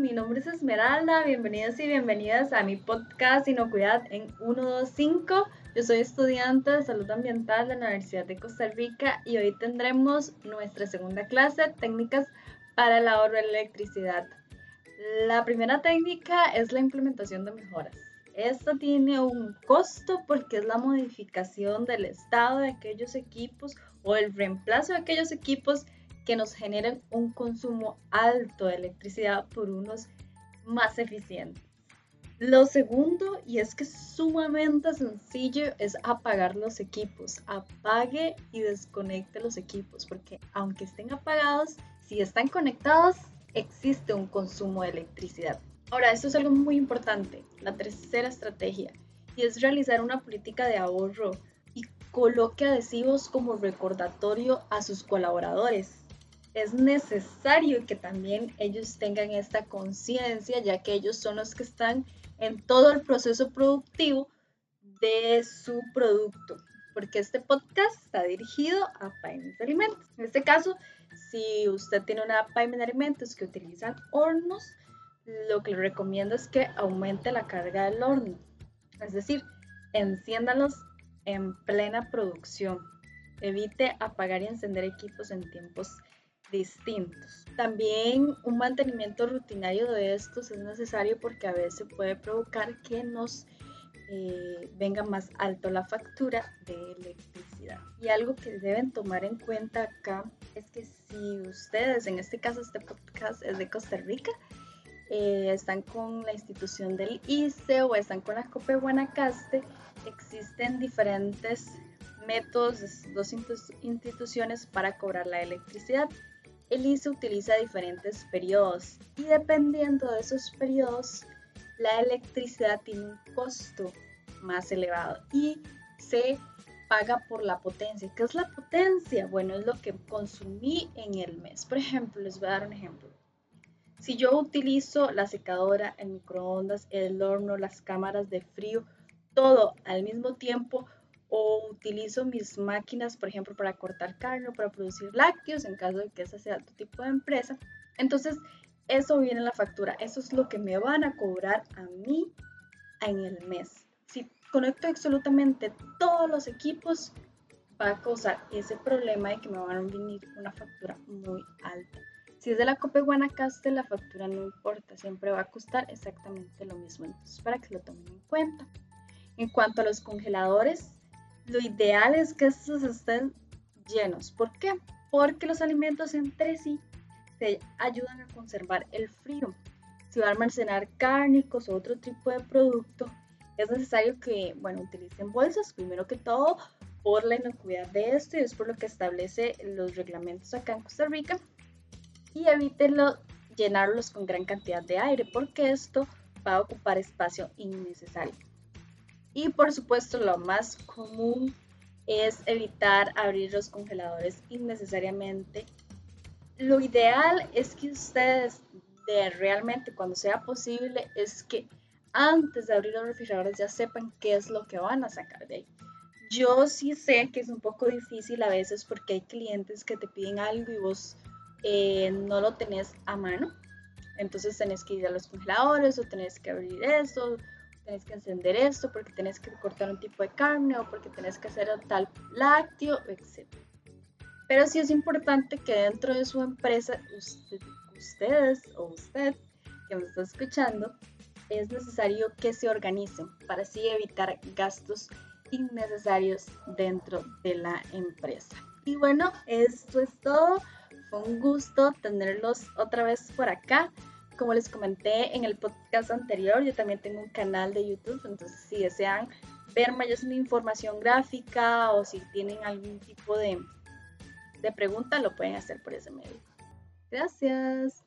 mi nombre es Esmeralda, bienvenidos y bienvenidas a mi podcast Inocuidad en 125. Yo soy estudiante de salud ambiental de la Universidad de Costa Rica y hoy tendremos nuestra segunda clase, técnicas para el ahorro de electricidad. La primera técnica es la implementación de mejoras. Esta tiene un costo porque es la modificación del estado de aquellos equipos o el reemplazo de aquellos equipos que nos generen un consumo alto de electricidad por unos más eficientes. Lo segundo, y es que es sumamente sencillo, es apagar los equipos. Apague y desconecte los equipos, porque aunque estén apagados, si están conectados, existe un consumo de electricidad. Ahora, esto es algo muy importante, la tercera estrategia, y es realizar una política de ahorro y coloque adhesivos como recordatorio a sus colaboradores es necesario que también ellos tengan esta conciencia, ya que ellos son los que están en todo el proceso productivo de su producto, porque este podcast está dirigido a pymes de alimentos. En este caso, si usted tiene una pyme de alimentos que utilizan hornos, lo que le recomiendo es que aumente la carga del horno, es decir, enciéndalos en plena producción. Evite apagar y encender equipos en tiempos distintos. También un mantenimiento rutinario de estos es necesario porque a veces puede provocar que nos eh, venga más alto la factura de electricidad. Y algo que deben tomar en cuenta acá es que si ustedes, en este caso este podcast es de Costa Rica, eh, están con la institución del ICE o están con la COPE Guanacaste, existen diferentes métodos, dos instituciones para cobrar la electricidad el ICE utiliza diferentes periodos y dependiendo de esos periodos, la electricidad tiene un costo más elevado y se paga por la potencia. ¿Qué es la potencia? Bueno, es lo que consumí en el mes. Por ejemplo, les voy a dar un ejemplo. Si yo utilizo la secadora, el microondas, el horno, las cámaras de frío, todo al mismo tiempo, o utilizo mis máquinas, por ejemplo, para cortar carne o para producir lácteos, en caso de que esa sea tu tipo de empresa. Entonces, eso viene en la factura. Eso es lo que me van a cobrar a mí en el mes. Si conecto absolutamente todos los equipos, va a causar ese problema de que me van a venir una factura muy alta. Si es de la Cope Guanacaste, la factura no importa, siempre va a costar exactamente lo mismo. Entonces, para que lo tomen en cuenta. En cuanto a los congeladores, lo ideal es que estos estén llenos. ¿Por qué? Porque los alimentos entre sí se ayudan a conservar el frío. Si va a almacenar cárnicos o otro tipo de producto, es necesario que, bueno, utilicen bolsas, primero que todo, por la inocuidad de esto y es por lo que establece los reglamentos acá en Costa Rica. Y evítenlo llenarlos con gran cantidad de aire, porque esto va a ocupar espacio innecesario. Y por supuesto lo más común es evitar abrir los congeladores innecesariamente. Lo ideal es que ustedes de realmente cuando sea posible es que antes de abrir los refrigeradores ya sepan qué es lo que van a sacar de ahí. Yo sí sé que es un poco difícil a veces porque hay clientes que te piden algo y vos eh, no lo tenés a mano. Entonces tenés que ir a los congeladores o tenés que abrir eso tenés que encender esto, porque tenés que cortar un tipo de carne o porque tenés que hacer tal lácteo, etc. Pero sí es importante que dentro de su empresa, ustedes o usted que me está escuchando, es necesario que se organicen para así evitar gastos innecesarios dentro de la empresa. Y bueno, esto es todo. Fue un gusto tenerlos otra vez por acá como les comenté en el podcast anterior, yo también tengo un canal de YouTube, entonces si desean ver más información gráfica o si tienen algún tipo de, de pregunta, lo pueden hacer por ese medio. Gracias.